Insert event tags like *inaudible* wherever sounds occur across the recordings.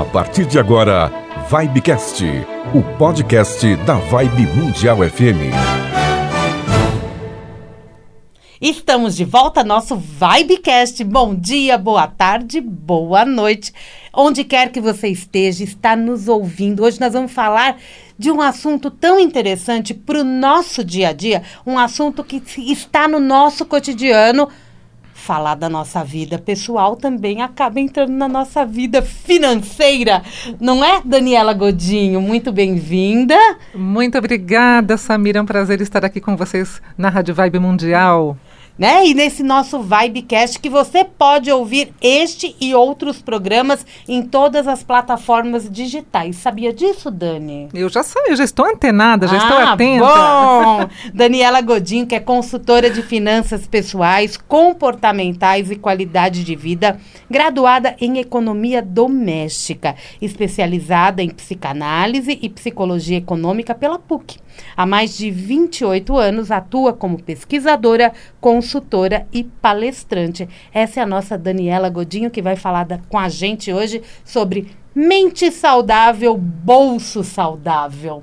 A partir de agora, Vibecast, o podcast da Vibe Mundial FM. Estamos de volta, nosso Vibecast. Bom dia, boa tarde, boa noite. Onde quer que você esteja, está nos ouvindo. Hoje nós vamos falar de um assunto tão interessante para o nosso dia a dia, um assunto que está no nosso cotidiano falar da nossa vida pessoal também acaba entrando na nossa vida financeira. Não é, Daniela Godinho? Muito bem-vinda. Muito obrigada, Samira. É um prazer estar aqui com vocês na Rádio Vibe Mundial né? E nesse nosso Vibecast que você pode ouvir este e outros programas em todas as plataformas digitais. Sabia disso, Dani? Eu já sei, eu já estou antenada, já ah, estou atenta. Bom! *laughs* Daniela Godinho, que é consultora de finanças pessoais, comportamentais e qualidade de vida, graduada em economia doméstica, especializada em psicanálise e psicologia econômica pela PUC. Há mais de 28 anos atua como pesquisadora, consultora e palestrante. Essa é a nossa Daniela Godinho que vai falar da, com a gente hoje sobre mente saudável, bolso saudável.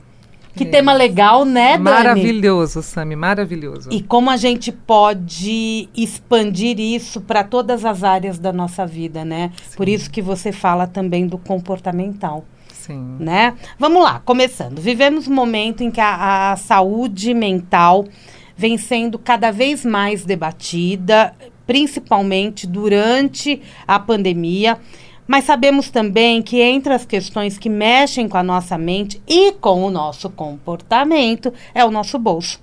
Que é. tema legal, né, Dani? Maravilhoso, Sami, maravilhoso. E como a gente pode expandir isso para todas as áreas da nossa vida, né? Sim. Por isso que você fala também do comportamental. Sim. Né? Vamos lá, começando. Vivemos um momento em que a, a saúde mental vem sendo cada vez mais debatida, principalmente durante a pandemia. Mas sabemos também que entre as questões que mexem com a nossa mente e com o nosso comportamento é o nosso bolso.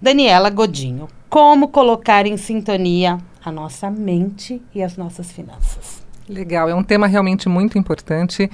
Daniela Godinho, como colocar em sintonia a nossa mente e as nossas finanças? Legal, é um tema realmente muito importante.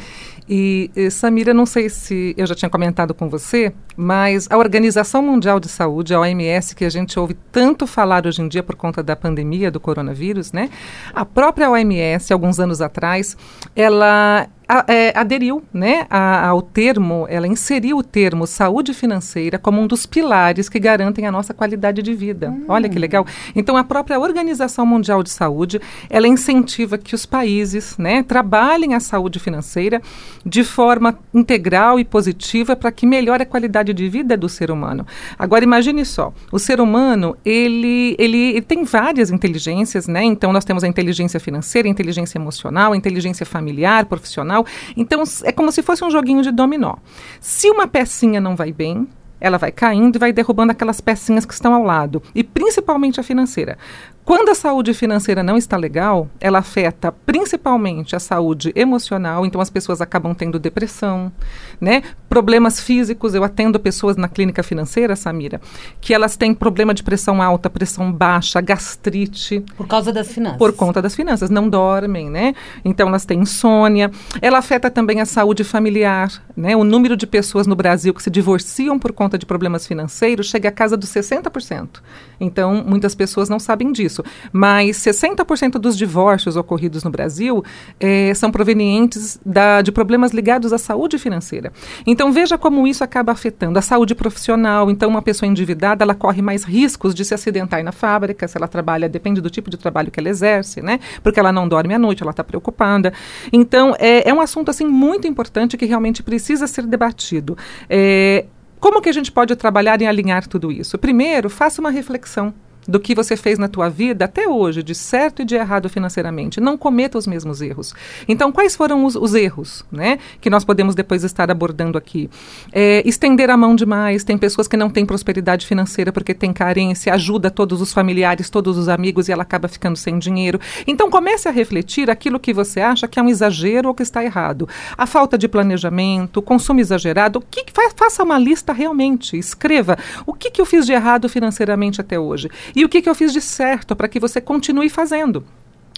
E, e, Samira, não sei se eu já tinha comentado com você, mas a Organização Mundial de Saúde, a OMS, que a gente ouve tanto falar hoje em dia por conta da pandemia do coronavírus, né? A própria OMS, alguns anos atrás, ela a, é, aderiu né, a, ao termo, ela inseriu o termo saúde financeira como um dos pilares que garantem a nossa qualidade de vida. Hum. Olha que legal. Então, a própria Organização Mundial de Saúde, ela incentiva que os países né, trabalhem a saúde financeira de forma integral e positiva para que melhore a qualidade de vida do ser humano. Agora, imagine só, o ser humano, ele, ele, ele tem várias inteligências, né? Então, nós temos a inteligência financeira, a inteligência emocional, a inteligência familiar, profissional, tal. Então, é como se fosse um joguinho de dominó. Se uma pecinha não vai bem, ela vai caindo e vai derrubando aquelas pecinhas que estão ao lado, e principalmente a financeira. Quando a saúde financeira não está legal, ela afeta principalmente a saúde emocional, então as pessoas acabam tendo depressão, né? Problemas físicos, eu atendo pessoas na clínica financeira, Samira, que elas têm problema de pressão alta, pressão baixa, gastrite. Por causa das finanças. Por conta das finanças, não dormem, né? Então elas têm insônia. Ela afeta também a saúde familiar, né? O número de pessoas no Brasil que se divorciam por conta de problemas financeiros chega a casa dos 60%. Então, muitas pessoas não sabem disso isso, mas 60% dos divórcios ocorridos no Brasil é, são provenientes da, de problemas ligados à saúde financeira. Então veja como isso acaba afetando a saúde profissional. Então uma pessoa endividada ela corre mais riscos de se acidentar na fábrica, se ela trabalha, depende do tipo de trabalho que ela exerce, né? Porque ela não dorme à noite, ela está preocupada. Então é, é, um assunto assim muito importante que realmente precisa ser debatido. É, como que a gente pode trabalhar em alinhar tudo isso? Primeiro, faça uma reflexão do que você fez na tua vida até hoje, de certo e de errado financeiramente. Não cometa os mesmos erros. Então, quais foram os, os erros, né? Que nós podemos depois estar abordando aqui. É, estender a mão demais. Tem pessoas que não têm prosperidade financeira porque tem carência, ajuda todos os familiares, todos os amigos e ela acaba ficando sem dinheiro. Então, comece a refletir aquilo que você acha que é um exagero ou que está errado. A falta de planejamento, consumo exagerado. O que, faça uma lista realmente. Escreva o que, que eu fiz de errado financeiramente até hoje. E o que, que eu fiz de certo para que você continue fazendo.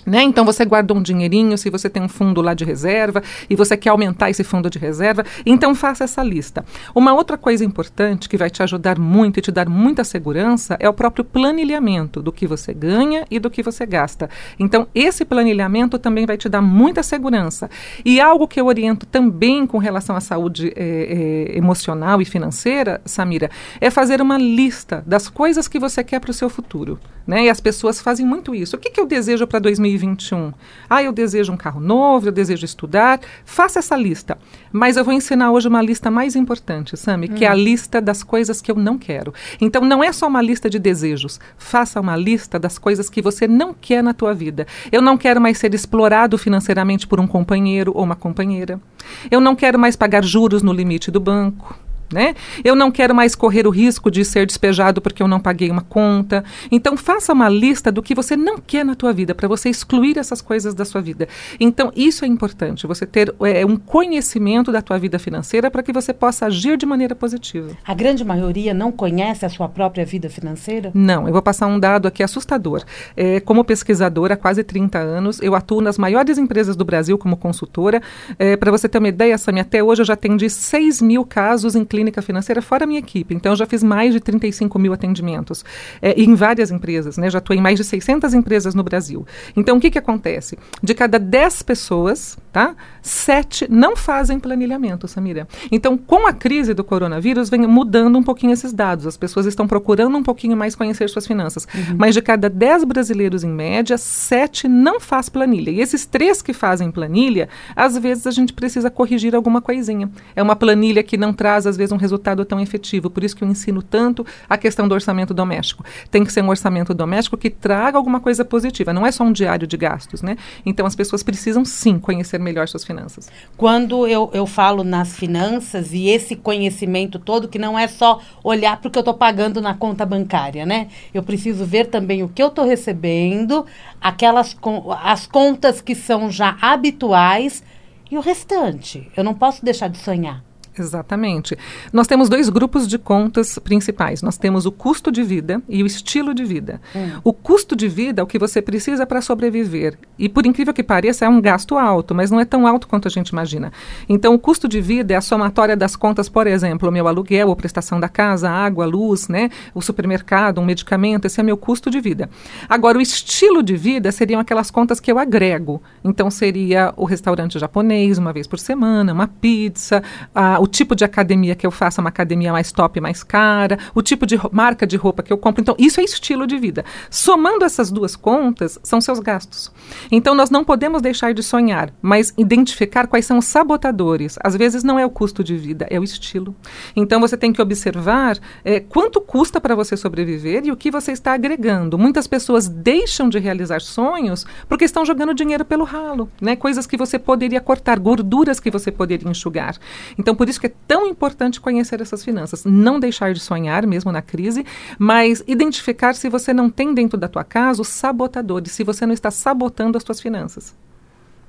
Né? Então você guarda um dinheirinho, se você tem um fundo lá de reserva e você quer aumentar esse fundo de reserva, então faça essa lista. Uma outra coisa importante que vai te ajudar muito e te dar muita segurança é o próprio planilhamento do que você ganha e do que você gasta. Então esse planilhamento também vai te dar muita segurança. E algo que eu oriento também com relação à saúde é, é, emocional e financeira, Samira, é fazer uma lista das coisas que você quer para o seu futuro. Né? E as pessoas fazem muito isso. O que, que eu desejo para 2021? Ah, eu desejo um carro novo, eu desejo estudar. Faça essa lista. Mas eu vou ensinar hoje uma lista mais importante, Sami, hum. que é a hum. lista das coisas que eu não quero. Então não é só uma lista de desejos. Faça uma lista das coisas que você não quer na tua vida. Eu não quero mais ser explorado financeiramente por um companheiro ou uma companheira. Eu não quero mais pagar juros no limite do banco né? Eu não quero mais correr o risco de ser despejado porque eu não paguei uma conta. Então faça uma lista do que você não quer na tua vida para você excluir essas coisas da sua vida. Então isso é importante, você ter é, um conhecimento da tua vida financeira para que você possa agir de maneira positiva. A grande maioria não conhece a sua própria vida financeira? Não, eu vou passar um dado aqui assustador. É, como pesquisadora há quase 30 anos, eu atuo nas maiores empresas do Brasil como consultora. É, para você ter uma ideia, Sami, até hoje eu já atendi 6 mil casos em clínicas clínica financeira fora a minha equipe. Então, eu já fiz mais de 35 mil atendimentos é, em várias empresas, né? Já estou em mais de 600 empresas no Brasil. Então, o que, que acontece? De cada 10 pessoas, tá? Sete não fazem planilhamento, Samira. Então, com a crise do coronavírus, vem mudando um pouquinho esses dados. As pessoas estão procurando um pouquinho mais conhecer suas finanças. Uhum. Mas de cada 10 brasileiros, em média, sete não faz planilha. E esses três que fazem planilha, às vezes a gente precisa corrigir alguma coisinha. É uma planilha que não traz, às vezes, um resultado tão efetivo. Por isso que eu ensino tanto a questão do orçamento doméstico. Tem que ser um orçamento doméstico que traga alguma coisa positiva, não é só um diário de gastos, né? Então as pessoas precisam sim conhecer melhor suas finanças. Quando eu, eu falo nas finanças e esse conhecimento todo, que não é só olhar para o que eu estou pagando na conta bancária, né? Eu preciso ver também o que eu estou recebendo, aquelas as contas que são já habituais e o restante. Eu não posso deixar de sonhar. Exatamente. Nós temos dois grupos de contas principais. Nós temos o custo de vida e o estilo de vida. Hum. O custo de vida é o que você precisa para sobreviver. E por incrível que pareça, é um gasto alto, mas não é tão alto quanto a gente imagina. Então, o custo de vida é a somatória das contas, por exemplo, o meu aluguel, a prestação da casa, água, luz, né, o supermercado, um medicamento, esse é meu custo de vida. Agora, o estilo de vida seriam aquelas contas que eu agrego. Então, seria o restaurante japonês uma vez por semana, uma pizza, a o tipo de academia que eu faço é uma academia mais top, mais cara, o tipo de marca de roupa que eu compro. Então, isso é estilo de vida. Somando essas duas contas, são seus gastos. Então, nós não podemos deixar de sonhar, mas identificar quais são os sabotadores. Às vezes, não é o custo de vida, é o estilo. Então, você tem que observar é, quanto custa para você sobreviver e o que você está agregando. Muitas pessoas deixam de realizar sonhos porque estão jogando dinheiro pelo ralo, né? Coisas que você poderia cortar, gorduras que você poderia enxugar. Então, por isso que é tão importante conhecer essas finanças. Não deixar de sonhar, mesmo na crise, mas identificar se você não tem dentro da tua casa os sabotadores, se você não está sabotando as tuas finanças.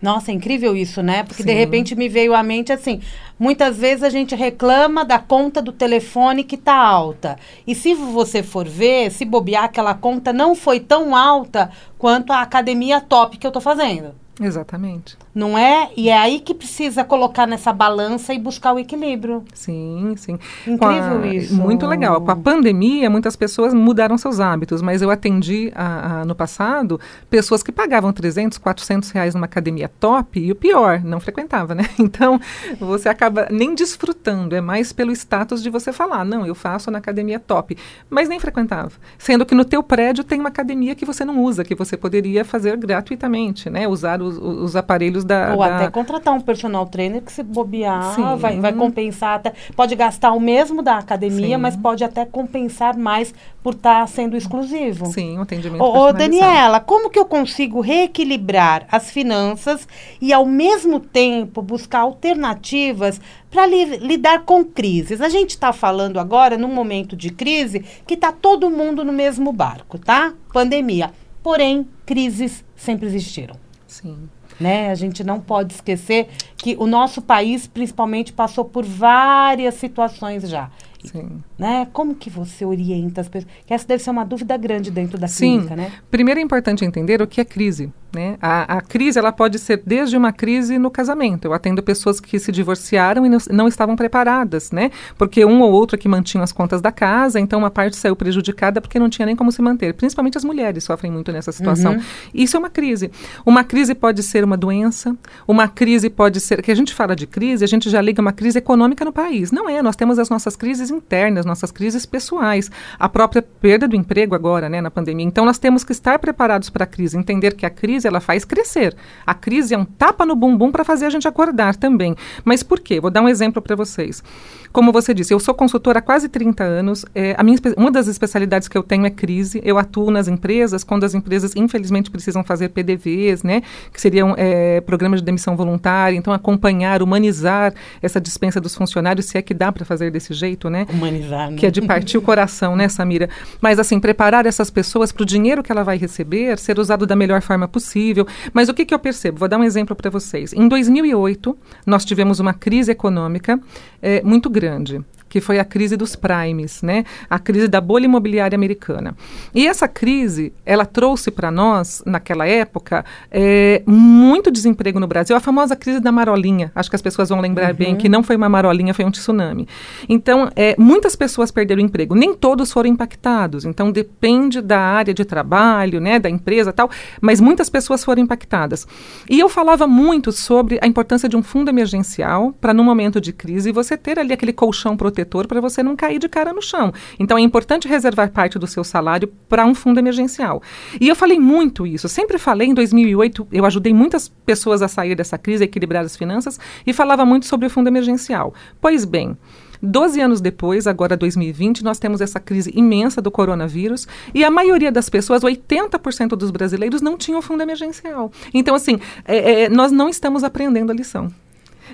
Nossa, é incrível isso, né? Porque Sim. de repente me veio à mente assim: muitas vezes a gente reclama da conta do telefone que está alta. E se você for ver, se bobear, aquela conta não foi tão alta quanto a academia top que eu estou fazendo. Exatamente. Não é? E é aí que precisa colocar nessa balança e buscar o equilíbrio. Sim, sim. Incrível a, isso. Muito legal. Com a pandemia, muitas pessoas mudaram seus hábitos, mas eu atendi a, a, no passado pessoas que pagavam 300, 400 reais numa academia top e o pior, não frequentava, né? *laughs* Então, você acaba nem desfrutando, é mais pelo status de você falar, não, eu faço na academia top, mas nem frequentava. Sendo que no teu prédio tem uma academia que você não usa, que você poderia fazer gratuitamente, né? Usar os, os aparelhos da. Ou da... até contratar um personal trainer que se bobear, vai, vai compensar até. Pode gastar o mesmo da academia, Sim. mas pode até compensar mais por estar tá sendo exclusivo. Sim, o atendimento. Ô, ô, Daniela, como que eu consigo reequilibrar as finanças e, ao mesmo tempo, buscar alternativas para li lidar com crises? A gente está falando agora, num momento de crise, que está todo mundo no mesmo barco, tá? Pandemia. Porém, crises sempre existiram. Sim. Né? A gente não pode esquecer que o nosso país, principalmente, passou por várias situações já. Sim. Né? Como que você orienta as pessoas? Que essa deve ser uma dúvida grande dentro da Sim. clínica, né? Primeiro é importante entender o que é crise. Né? A, a, crise ela pode ser desde uma crise no casamento. Eu atendo pessoas que se divorciaram e não, não, estavam preparadas, né? Porque um ou outro que mantinha as contas da casa, então uma parte saiu prejudicada porque não tinha nem como se manter. Principalmente as mulheres sofrem muito nessa situação. Uhum. Isso é uma crise. Uma crise pode ser uma doença, uma crise pode ser. Que a gente fala de crise, a gente já liga uma crise econômica no país. Não é, nós temos as nossas crises internas, nossas crises pessoais, a própria perda do emprego agora, né, na pandemia. Então nós temos que estar preparados para a crise, entender que a crise ela faz crescer. A crise é um tapa no bumbum para fazer a gente acordar também. Mas por quê? Vou dar um exemplo para vocês. Como você disse, eu sou consultora há quase 30 anos. É, a minha, uma das especialidades que eu tenho é crise. Eu atuo nas empresas quando as empresas, infelizmente, precisam fazer PDVs, né? Que seriam é, programas de demissão voluntária. Então, acompanhar, humanizar essa dispensa dos funcionários, se é que dá para fazer desse jeito, né? Humanizar, né? Que é de partir o coração, né, Samira? Mas, assim, preparar essas pessoas para o dinheiro que ela vai receber ser usado da melhor forma possível. Mas o que, que eu percebo? Vou dar um exemplo para vocês. Em 2008, nós tivemos uma crise econômica é, muito grande grande que foi a crise dos primes, né? A crise da bolha imobiliária americana. E essa crise, ela trouxe para nós, naquela época, é, muito desemprego no Brasil. A famosa crise da marolinha. Acho que as pessoas vão lembrar uhum. bem que não foi uma marolinha, foi um tsunami. Então, é, muitas pessoas perderam emprego. Nem todos foram impactados. Então, depende da área de trabalho, né, da empresa tal. Mas muitas pessoas foram impactadas. E eu falava muito sobre a importância de um fundo emergencial para, no momento de crise, você ter ali aquele colchão protetor protetor para você não cair de cara no chão. Então é importante reservar parte do seu salário para um fundo emergencial. E eu falei muito isso, sempre falei em 2008, eu ajudei muitas pessoas a sair dessa crise, a equilibrar as finanças e falava muito sobre o fundo emergencial. Pois bem, Doze anos depois, agora 2020, nós temos essa crise imensa do coronavírus e a maioria das pessoas, 80% dos brasileiros, não tinham fundo emergencial. Então, assim, é, é, nós não estamos aprendendo a lição.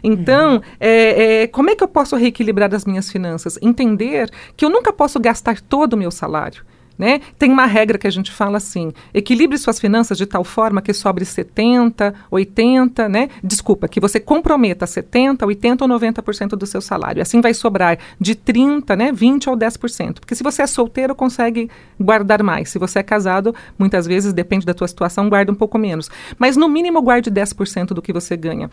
Então, uhum. é, é, como é que eu posso reequilibrar as minhas finanças? Entender que eu nunca posso gastar todo o meu salário. Né? Tem uma regra que a gente fala assim: equilibre suas finanças de tal forma que sobre 70, 80, né? Desculpa, que você comprometa 70, 80 ou 90% do seu salário. Assim vai sobrar de 30, né, 20 ou 10%. Porque se você é solteiro, consegue guardar mais. Se você é casado, muitas vezes depende da tua situação, guarda um pouco menos. Mas no mínimo guarde 10% do que você ganha.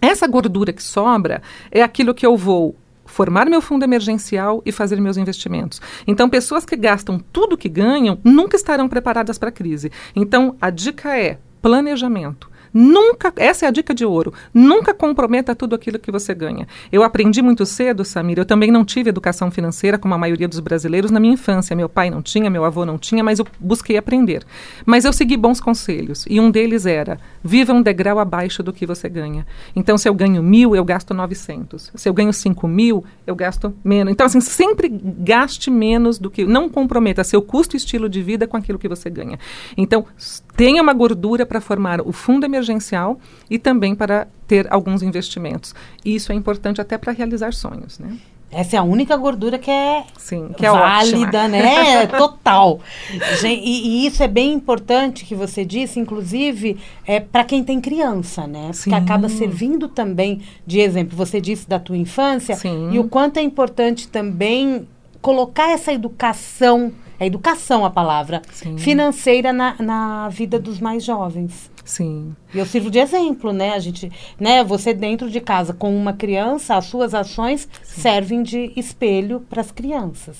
Essa gordura que sobra é aquilo que eu vou formar meu fundo emergencial e fazer meus investimentos. Então, pessoas que gastam tudo que ganham nunca estarão preparadas para a crise. Então, a dica é planejamento. Nunca, essa é a dica de ouro. Nunca comprometa tudo aquilo que você ganha. Eu aprendi muito cedo, Samir. Eu também não tive educação financeira, como a maioria dos brasileiros, na minha infância. Meu pai não tinha, meu avô não tinha, mas eu busquei aprender. Mas eu segui bons conselhos. E um deles era: viva um degrau abaixo do que você ganha. Então, se eu ganho mil, eu gasto 900. Se eu ganho cinco mil, eu gasto menos. Então, assim, sempre gaste menos do que. Não comprometa seu custo e estilo de vida com aquilo que você ganha. Então, tenha uma gordura para formar o fundo emergencial emergencial e também para ter alguns investimentos. E isso é importante até para realizar sonhos, né? Essa é a única gordura que é, Sim, que é válida, ótima. né? Total. E, e, isso é bem importante que você disse, inclusive, é para quem tem criança, né? Sim. Porque acaba servindo também de exemplo. Você disse da tua infância Sim. e o quanto é importante também colocar essa educação, é educação a palavra, Sim. financeira na, na vida dos mais jovens. Sim. E eu sirvo de exemplo, né? A gente, né? Você dentro de casa com uma criança, as suas ações Sim. servem de espelho para as crianças.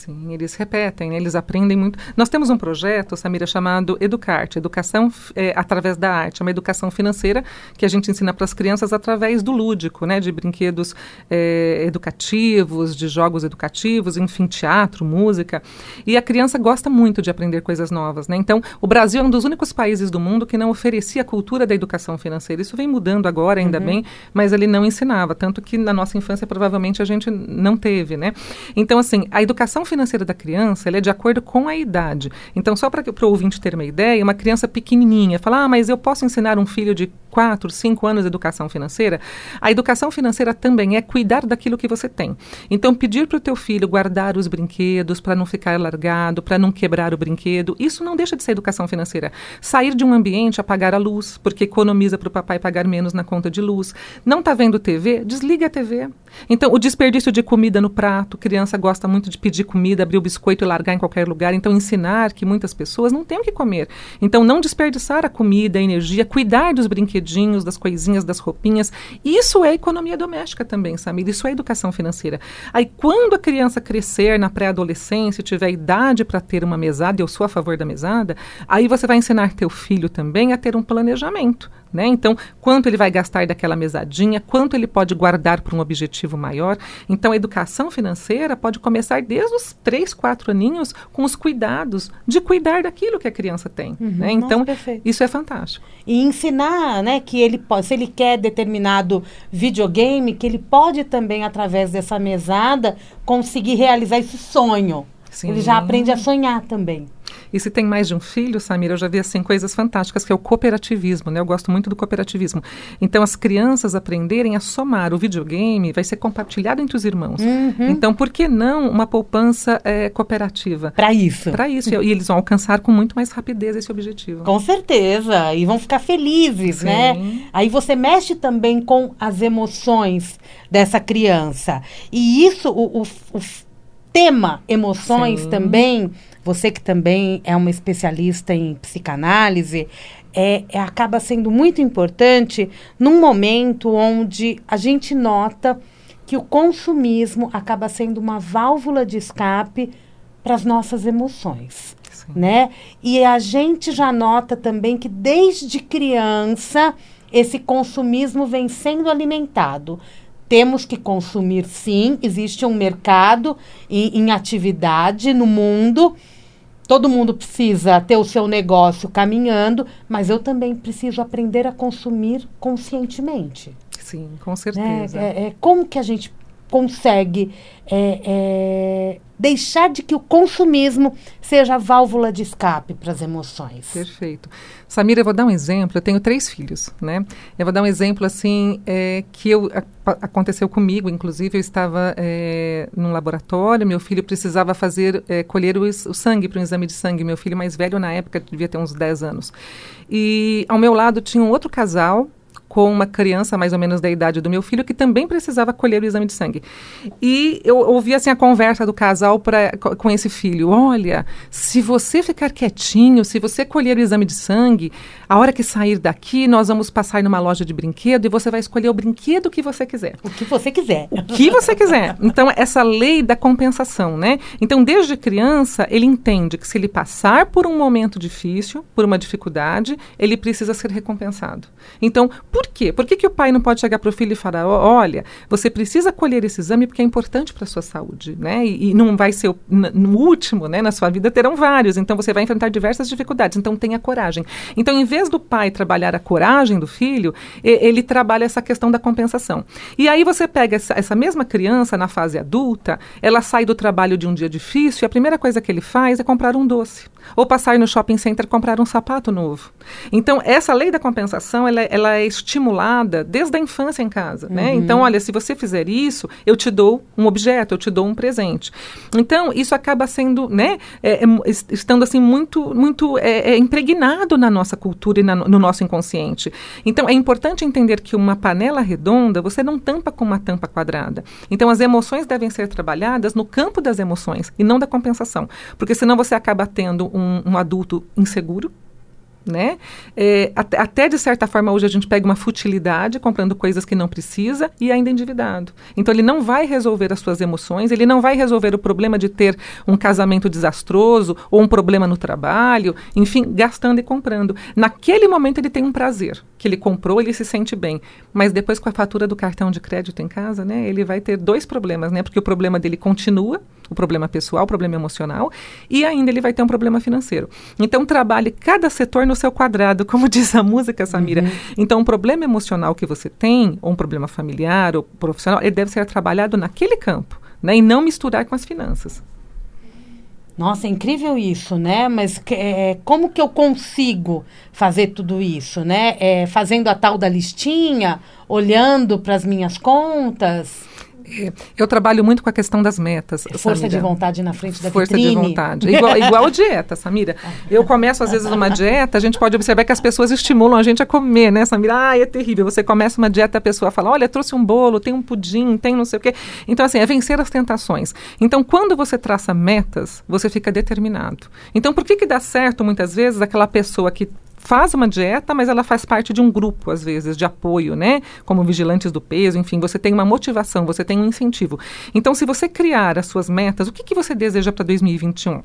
Sim, eles repetem, né? eles aprendem muito. Nós temos um projeto, Samira, chamado Educarte, Educação é, através da Arte, é uma educação financeira que a gente ensina para as crianças através do lúdico, né? de brinquedos é, educativos, de jogos educativos, enfim, teatro, música. E a criança gosta muito de aprender coisas novas. Né? Então, o Brasil é um dos únicos países do mundo que não oferecia a cultura da educação financeira. Isso vem mudando agora, ainda uhum. bem, mas ele não ensinava, tanto que na nossa infância provavelmente a gente não teve. Né? Então, assim, a educação financeira da criança é de acordo com a idade. Então, só para o ouvinte ter uma ideia, uma criança pequenininha fala, ah, mas eu posso ensinar um filho de quatro, cinco anos de educação financeira, a educação financeira também é cuidar daquilo que você tem. Então, pedir para o teu filho guardar os brinquedos para não ficar largado, para não quebrar o brinquedo, isso não deixa de ser educação financeira. Sair de um ambiente, apagar a luz, porque economiza para o papai pagar menos na conta de luz. Não está vendo TV? Desliga a TV. Então, o desperdício de comida no prato, criança gosta muito de pedir comida, abrir o biscoito e largar em qualquer lugar. Então, ensinar que muitas pessoas não têm o que comer. Então, não desperdiçar a comida, a energia, cuidar dos brinquedinhos, das coisinhas, das roupinhas. Isso é economia doméstica também, Samir. Isso é educação financeira. Aí, quando a criança crescer na pré-adolescência, tiver idade para ter uma mesada, eu sou a favor da mesada, aí você vai ensinar teu filho também a ter um planejamento. Né? Então, quanto ele vai gastar daquela mesadinha, quanto ele pode guardar para um objetivo maior. Então, a educação financeira pode começar desde os três, quatro aninhos com os cuidados de cuidar daquilo que a criança tem. Uhum, né? Então, nossa, isso é fantástico. E ensinar né, que ele pode, se ele quer determinado videogame, que ele pode também, através dessa mesada, conseguir realizar esse sonho. Sim. Ele já aprende a sonhar também. E se tem mais de um filho, Samira, eu já vi assim coisas fantásticas, que é o cooperativismo, né? Eu gosto muito do cooperativismo. Então, as crianças aprenderem a somar o videogame vai ser compartilhado entre os irmãos. Uhum. Então, por que não uma poupança é, cooperativa? Para isso. Para isso. e eles vão alcançar com muito mais rapidez esse objetivo. Com certeza. E vão ficar felizes, né? Sim. né? Aí você mexe também com as emoções dessa criança. E isso, o, o, o tema emoções Sim. também você que também é uma especialista em psicanálise, é, é, acaba sendo muito importante num momento onde a gente nota que o consumismo acaba sendo uma válvula de escape para as nossas emoções. Né? E a gente já nota também que desde criança esse consumismo vem sendo alimentado temos que consumir sim, existe um mercado em, em atividade no mundo. Todo mundo precisa ter o seu negócio caminhando, mas eu também preciso aprender a consumir conscientemente. Sim, com certeza. É, é, é como que a gente consegue é, é, deixar de que o consumismo seja a válvula de escape para as emoções. Perfeito. Samira, eu vou dar um exemplo. Eu tenho três filhos, né? Eu vou dar um exemplo assim é, que eu, a, aconteceu comigo. Inclusive, eu estava é, num laboratório. Meu filho precisava fazer é, colher o, o sangue para um exame de sangue. Meu filho mais velho na época devia ter uns 10 anos. E ao meu lado tinha um outro casal com uma criança mais ou menos da idade do meu filho que também precisava colher o exame de sangue. E eu ouvi assim a conversa do casal pra, com esse filho. Olha, se você ficar quietinho, se você colher o exame de sangue, a hora que sair daqui, nós vamos passar numa loja de brinquedo e você vai escolher o brinquedo que você quiser. O que você quiser. O que você quiser. Então, essa lei da compensação, né? Então, desde criança, ele entende que se ele passar por um momento difícil, por uma dificuldade, ele precisa ser recompensado. Então, por por quê? Por que, que o pai não pode chegar para o filho e falar: olha, você precisa colher esse exame porque é importante para a sua saúde, né? E, e não vai ser o, no último, né? Na sua vida terão vários, então você vai enfrentar diversas dificuldades. Então tenha coragem. Então, em vez do pai trabalhar a coragem do filho, ele trabalha essa questão da compensação. E aí você pega essa, essa mesma criança na fase adulta, ela sai do trabalho de um dia difícil e a primeira coisa que ele faz é comprar um doce ou passar no shopping center comprar um sapato novo. Então, essa lei da compensação, ela, ela é desde a infância em casa, né? uhum. né? Então, olha, se você fizer isso, eu te dou um objeto, eu te dou um presente. Então, isso acaba sendo, né, é, é, estando assim muito, muito é, é impregnado na nossa cultura e na, no nosso inconsciente. Então, é importante entender que uma panela redonda, você não tampa com uma tampa quadrada. Então, as emoções devem ser trabalhadas no campo das emoções e não da compensação, porque senão você acaba tendo um, um adulto inseguro, né? É, até, até, de certa forma hoje a gente pega uma futilidade comprando coisas que não precisa e ainda endividado. Então ele não vai resolver as suas emoções, ele não vai resolver o problema de ter um casamento desastroso ou um problema no trabalho, enfim, gastando e comprando. Naquele momento ele tem um prazer que ele comprou, ele se sente bem, mas depois com a fatura do cartão de crédito em casa, né, ele vai ter dois problemas, né? Porque o problema dele continua, o problema pessoal, o problema emocional, e ainda ele vai ter um problema financeiro. Então trabalhe cada setor no seu quadrado, como *laughs* diz a música, Samira. Uhum. Então, um problema emocional que você tem, ou um problema familiar ou profissional, ele deve ser trabalhado naquele campo, né? E não misturar com as finanças. Nossa, é incrível isso, né? Mas é, como que eu consigo fazer tudo isso, né? É, fazendo a tal da listinha, olhando para as minhas contas. Eu trabalho muito com a questão das metas. Força Samira. de vontade na frente da Força vitrine. de vontade. Igual, igual dieta, Samira. *laughs* Eu começo, às vezes, uma dieta, a gente pode observar que as pessoas estimulam a gente a comer, né, Samira? Ah, é terrível. Você começa uma dieta, a pessoa fala, olha, trouxe um bolo, tem um pudim, tem não sei o quê. Então, assim, é vencer as tentações. Então, quando você traça metas, você fica determinado. Então, por que que dá certo, muitas vezes, aquela pessoa que faz uma dieta, mas ela faz parte de um grupo, às vezes, de apoio, né? Como vigilantes do peso, enfim, você tem uma motivação, você tem um incentivo. Então, se você criar as suas metas, o que, que você deseja para 2021?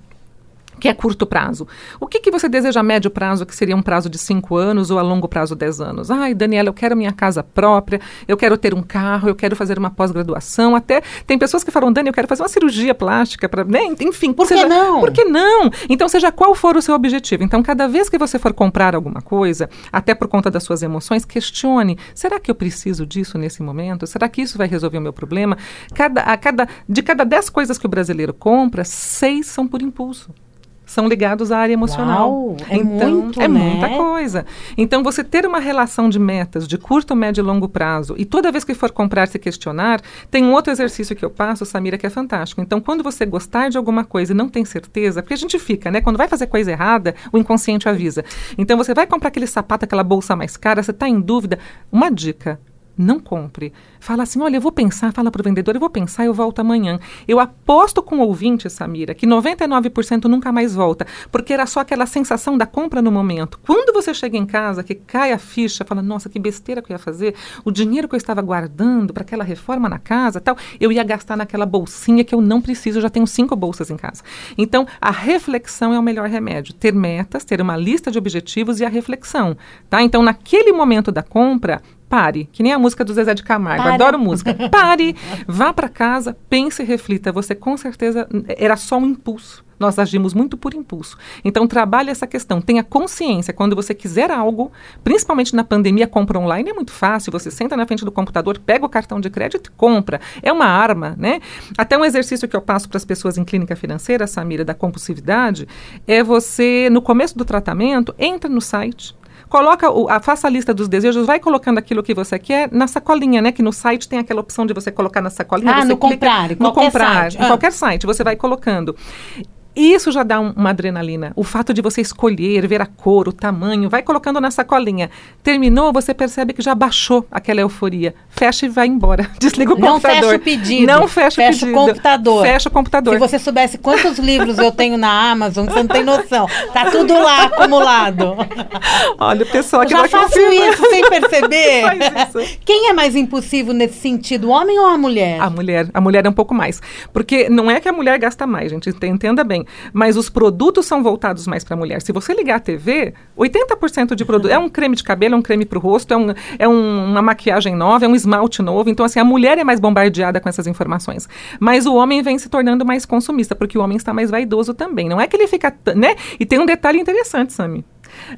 Que é curto prazo. O que, que você deseja a médio prazo, que seria um prazo de cinco anos, ou a longo prazo, dez anos? Ai, Daniela, eu quero minha casa própria, eu quero ter um carro, eu quero fazer uma pós-graduação. Até tem pessoas que falam, Dani, eu quero fazer uma cirurgia plástica, para, né? enfim. Por que seja, não? Por que não? Então, seja qual for o seu objetivo. Então, cada vez que você for comprar alguma coisa, até por conta das suas emoções, questione: será que eu preciso disso nesse momento? Será que isso vai resolver o meu problema? Cada, a cada, de cada dez coisas que o brasileiro compra, seis são por impulso são ligados à área emocional. Uau, é então, muito, é né? muita coisa. Então, você ter uma relação de metas de curto, médio e longo prazo, e toda vez que for comprar, se questionar, tem um outro exercício que eu passo, Samira, que é fantástico. Então, quando você gostar de alguma coisa e não tem certeza, porque a gente fica, né? Quando vai fazer coisa errada, o inconsciente avisa. Então, você vai comprar aquele sapato, aquela bolsa mais cara, você está em dúvida. Uma dica não compre. Fala assim: olha, eu vou pensar, fala para o vendedor, eu vou pensar, eu volto amanhã. Eu aposto com o ouvinte, Samira, que 99% nunca mais volta, porque era só aquela sensação da compra no momento. Quando você chega em casa, que cai a ficha, fala: nossa, que besteira que eu ia fazer, o dinheiro que eu estava guardando para aquela reforma na casa tal, eu ia gastar naquela bolsinha que eu não preciso, eu já tenho cinco bolsas em casa. Então, a reflexão é o melhor remédio. Ter metas, ter uma lista de objetivos e a reflexão. Tá? Então, naquele momento da compra, Pare, que nem a música do Zezé de Camargo, adoro música. Pare, vá para casa, pense e reflita. Você com certeza era só um impulso. Nós agimos muito por impulso. Então, trabalhe essa questão. Tenha consciência. Quando você quiser algo, principalmente na pandemia, compra online é muito fácil. Você senta na frente do computador, pega o cartão de crédito e compra. É uma arma, né? Até um exercício que eu passo para as pessoas em clínica financeira, Samira, da compulsividade, é você, no começo do tratamento, entra no site, coloca o, a, faça a lista dos desejos, vai colocando aquilo que você quer na sacolinha, né? Que no site tem aquela opção de você colocar na sacolinha. Ah, no comprar, no comprar, site. em ah. qualquer site, você vai colocando. Isso já dá um, uma adrenalina. O fato de você escolher, ver a cor, o tamanho, vai colocando na sacolinha. Terminou, você percebe que já baixou aquela euforia. Fecha e vai embora. *laughs* Desliga o Não computador. Não fecha o pedido. Não fecha, fecha o pedido. o computador. Fecha o computador. Se você soubesse quantos livros eu tenho na Amazon, você não tem noção. Tá tudo lá acumulado. *laughs* Olha, o pessoal aqui já faço isso sem *laughs* perceber. Isso. Quem é mais impulsivo nesse sentido, o homem ou a mulher? A mulher. A mulher é um pouco mais. Porque não é que a mulher gasta mais, gente. Entenda bem mas os produtos são voltados mais para mulher. Se você ligar a TV, 80% de produto é um creme de cabelo, é um creme para o rosto, é, um, é um, uma maquiagem nova, é um esmalte novo. Então, assim, a mulher é mais bombardeada com essas informações. Mas o homem vem se tornando mais consumista, porque o homem está mais vaidoso também. Não é que ele fica, né? E tem um detalhe interessante, Sami.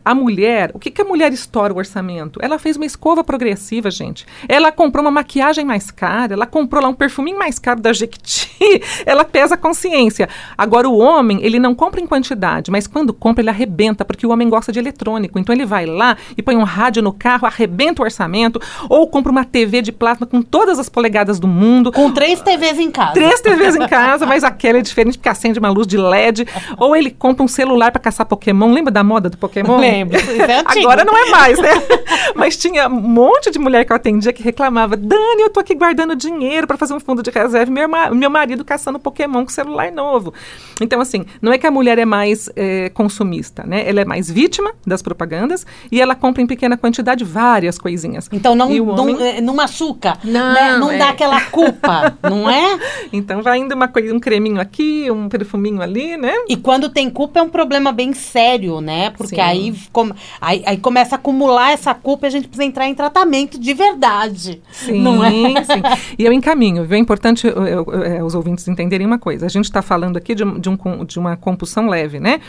A mulher, o que, que a mulher estoura o orçamento? Ela fez uma escova progressiva, gente. Ela comprou uma maquiagem mais cara, ela comprou lá um perfuminho mais caro da Jequiti. *laughs* ela pesa a consciência. Agora, o homem, ele não compra em quantidade, mas quando compra, ele arrebenta, porque o homem gosta de eletrônico. Então, ele vai lá e põe um rádio no carro, arrebenta o orçamento, ou compra uma TV de plasma com todas as polegadas do mundo. Com três TVs em casa. Três TVs em *laughs* casa, mas aquela é diferente porque acende uma luz de LED. ou ele compra um celular para caçar Pokémon. Lembra da moda do Pokémon? Lembro. É Agora não é mais, né? *laughs* Mas tinha um monte de mulher que eu atendia que reclamava: Dani, eu tô aqui guardando dinheiro para fazer um fundo de reserva meu, meu marido caçando Pokémon com celular novo. Então, assim, não é que a mulher é mais é, consumista, né? Ela é mais vítima das propagandas e ela compra em pequena quantidade várias coisinhas. Então não, homem... não, é, não machuca, não, né? não é. dá aquela culpa, *laughs* não é? Então vai indo uma coisa, um creminho aqui, um perfuminho ali, né? E quando tem culpa é um problema bem sério, né? Porque Sim. aí com, aí, aí, começa a acumular essa culpa e a gente precisa entrar em tratamento de verdade. Sim, não é? sim. E eu encaminho, viu? É importante eu, eu, eu, é, os ouvintes entenderem uma coisa. A gente está falando aqui de, de, um, de uma compulsão leve, né?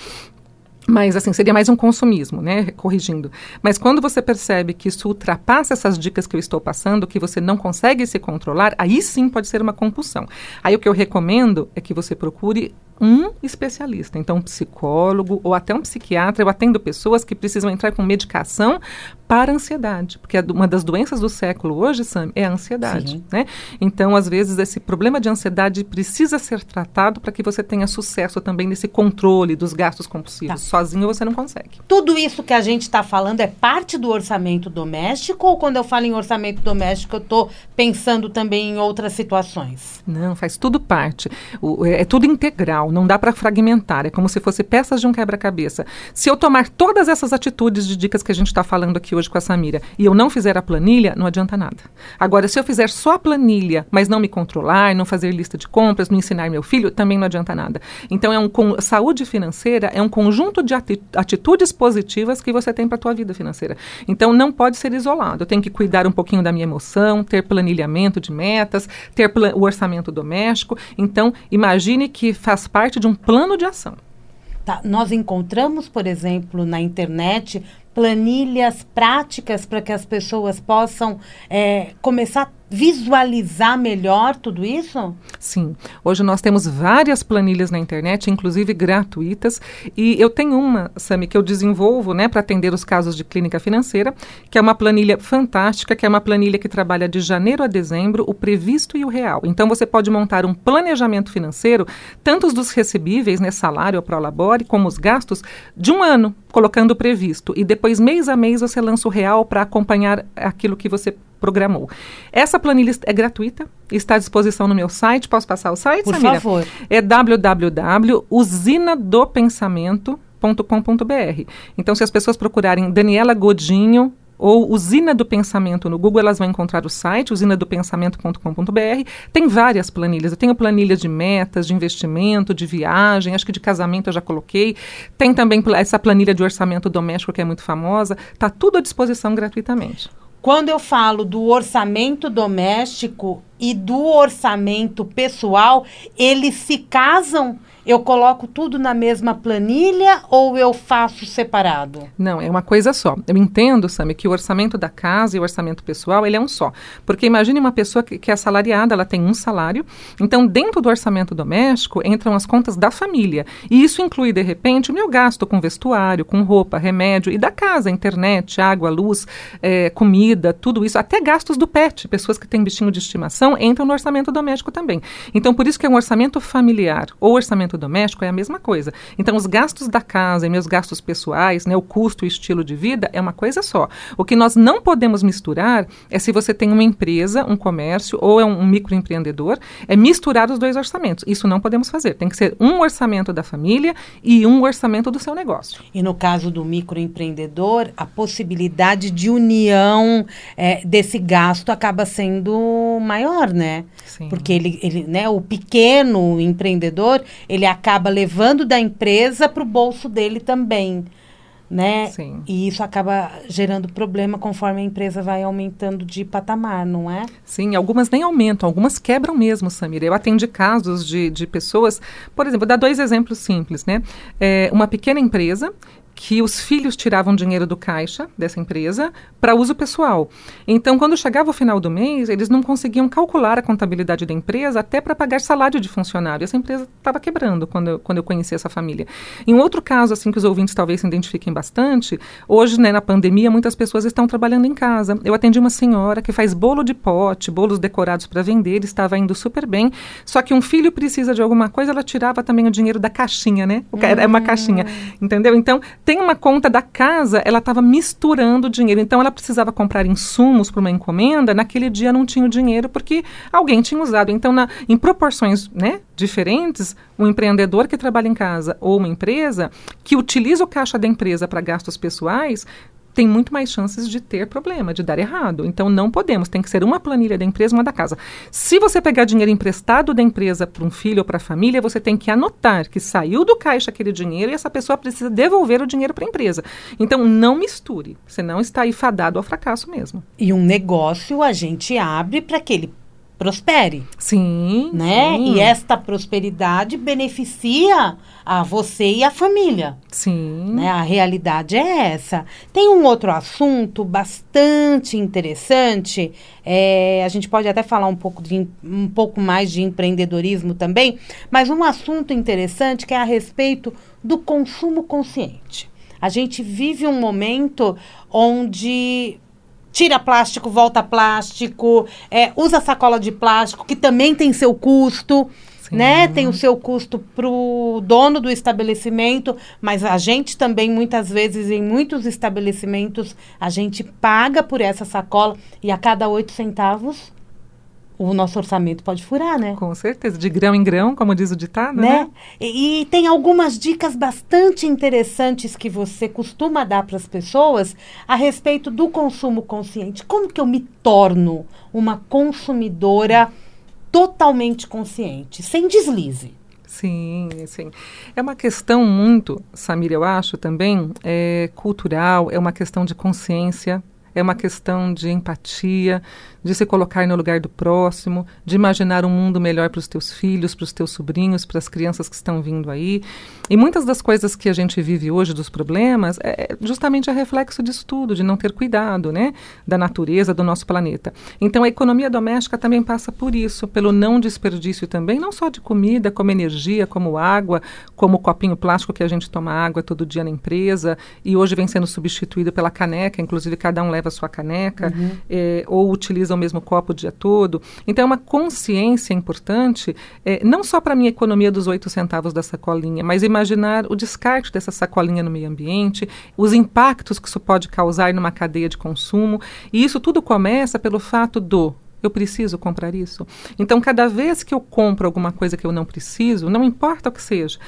Mas, assim, seria mais um consumismo, né? Corrigindo. Mas quando você percebe que isso ultrapassa essas dicas que eu estou passando, que você não consegue se controlar, aí sim pode ser uma compulsão. Aí o que eu recomendo é que você procure um especialista, então um psicólogo ou até um psiquiatra. Eu atendo pessoas que precisam entrar com medicação para a ansiedade, porque uma das doenças do século hoje, Sam, é a ansiedade, né? Então, às vezes, esse problema de ansiedade precisa ser tratado para que você tenha sucesso também nesse controle dos gastos compulsivos. Tá. Sozinho você não consegue. Tudo isso que a gente está falando é parte do orçamento doméstico ou quando eu falo em orçamento doméstico eu estou pensando também em outras situações? Não, faz tudo parte. O, é, é tudo integral, não dá para fragmentar. É como se fosse peças de um quebra-cabeça. Se eu tomar todas essas atitudes de dicas que a gente está falando aqui hoje com a Samira e eu não fizer a planilha, não adianta nada. Agora, se eu fizer só a planilha, mas não me controlar, não fazer lista de compras, não ensinar meu filho, também não adianta nada. Então, é um saúde financeira é um conjunto de atitudes positivas que você tem para a tua vida financeira. Então, não pode ser isolado. Eu tenho que cuidar um pouquinho da minha emoção, ter planilhamento de metas, ter o orçamento doméstico. Então, imagine que faz parte de um plano de ação. Tá, nós encontramos, por exemplo, na internet planilhas práticas para que as pessoas possam é, começar visualizar melhor tudo isso? Sim. Hoje nós temos várias planilhas na internet, inclusive gratuitas, e eu tenho uma, Sami, que eu desenvolvo, né, para atender os casos de clínica financeira, que é uma planilha fantástica, que é uma planilha que trabalha de janeiro a dezembro o previsto e o real. Então você pode montar um planejamento financeiro, tanto os dos recebíveis, né, salário ou prolabore, como os gastos de um ano, colocando o previsto, e depois mês a mês você lança o real para acompanhar aquilo que você programou. Essa planilha é gratuita, está à disposição no meu site. Posso passar o site, Por Samira? favor. É www.usinadopensamento.com.br. Então, se as pessoas procurarem Daniela Godinho ou Usina do Pensamento no Google, elas vão encontrar o site, usinadopensamento.com.br. Tem várias planilhas. Eu tenho planilhas de metas, de investimento, de viagem, acho que de casamento eu já coloquei. Tem também essa planilha de orçamento doméstico que é muito famosa. Está tudo à disposição gratuitamente. Quando eu falo do orçamento doméstico e do orçamento pessoal, eles se casam eu coloco tudo na mesma planilha ou eu faço separado? Não, é uma coisa só. Eu entendo, Sami, que o orçamento da casa e o orçamento pessoal, ele é um só. Porque imagine uma pessoa que, que é assalariada, ela tem um salário, então dentro do orçamento doméstico entram as contas da família. E isso inclui, de repente, o meu gasto com vestuário, com roupa, remédio e da casa, internet, água, luz, é, comida, tudo isso, até gastos do pet, pessoas que têm bichinho de estimação, entram no orçamento doméstico também. Então, por isso que é um orçamento familiar ou orçamento doméstico é a mesma coisa. Então, os gastos da casa e meus gastos pessoais, né, o custo e o estilo de vida é uma coisa só. O que nós não podemos misturar é se você tem uma empresa, um comércio ou é um, um microempreendedor, é misturar os dois orçamentos. Isso não podemos fazer. Tem que ser um orçamento da família e um orçamento do seu negócio. E no caso do microempreendedor, a possibilidade de união é, desse gasto acaba sendo maior, né? Sim. Porque ele, ele, né, o pequeno empreendedor, ele acaba levando da empresa para o bolso dele também. Né? Sim. E isso acaba gerando problema conforme a empresa vai aumentando de patamar, não é? Sim, algumas nem aumentam, algumas quebram mesmo, Samira. Eu atendi casos de, de pessoas, por exemplo, vou dar dois exemplos simples, né? É, uma pequena empresa que os filhos tiravam dinheiro do caixa dessa empresa para uso pessoal. Então, quando chegava o final do mês, eles não conseguiam calcular a contabilidade da empresa até para pagar salário de funcionário. Essa empresa estava quebrando quando eu, quando eu conheci essa família. Em um outro caso, assim, que os ouvintes talvez se identifiquem bastante, hoje, né, na pandemia, muitas pessoas estão trabalhando em casa. Eu atendi uma senhora que faz bolo de pote, bolos decorados para vender, estava indo super bem, só que um filho precisa de alguma coisa, ela tirava também o dinheiro da caixinha, né? É uma caixinha, entendeu? Então, tem uma conta da casa, ela estava misturando dinheiro. Então, ela precisava comprar insumos para uma encomenda. Naquele dia não tinha o dinheiro porque alguém tinha usado. Então, na, em proporções né, diferentes, um empreendedor que trabalha em casa ou uma empresa que utiliza o caixa da empresa para gastos pessoais tem muito mais chances de ter problema, de dar errado. Então não podemos, tem que ser uma planilha da empresa, uma da casa. Se você pegar dinheiro emprestado da empresa para um filho ou para a família, você tem que anotar que saiu do caixa aquele dinheiro e essa pessoa precisa devolver o dinheiro para a empresa. Então não misture, senão está aí fadado ao fracasso mesmo. E um negócio a gente abre para que ele prospere. Sim. Né? Sim. E esta prosperidade beneficia a você e a família. Sim. Né? A realidade é essa. Tem um outro assunto bastante interessante. É, a gente pode até falar um pouco, de, um pouco mais de empreendedorismo também, mas um assunto interessante que é a respeito do consumo consciente. A gente vive um momento onde tira plástico, volta plástico, é, usa sacola de plástico, que também tem seu custo. Sim. Né? Tem o seu custo para o dono do estabelecimento, mas a gente também, muitas vezes, em muitos estabelecimentos, a gente paga por essa sacola e a cada oito centavos o nosso orçamento pode furar, né? Com certeza, de grão em grão, como diz o ditado, né? né? E, e, tem algumas dicas bastante interessantes que você costuma dar para as pessoas a respeito do consumo consciente. Como que eu me torno uma consumidora totalmente consciente, sem deslize? Sim, sim. É uma questão muito, Samir, eu acho também, é, cultural, é uma questão de consciência, é uma questão de empatia, de se colocar no lugar do próximo, de imaginar um mundo melhor para os teus filhos, para os teus sobrinhos, para as crianças que estão vindo aí. E muitas das coisas que a gente vive hoje, dos problemas, é justamente a reflexo disso tudo, de não ter cuidado, né, da natureza, do nosso planeta. Então a economia doméstica também passa por isso, pelo não desperdício também, não só de comida, como energia, como água, como o copinho plástico que a gente toma água todo dia na empresa e hoje vem sendo substituído pela caneca, inclusive cada um leva a sua caneca uhum. é, ou utiliza mesmo copo o dia todo. Então, é uma consciência importante, é, não só para a minha economia dos oito centavos da sacolinha, mas imaginar o descarte dessa sacolinha no meio ambiente, os impactos que isso pode causar numa cadeia de consumo. E isso tudo começa pelo fato do eu preciso comprar isso. Então, cada vez que eu compro alguma coisa que eu não preciso, não importa o que seja,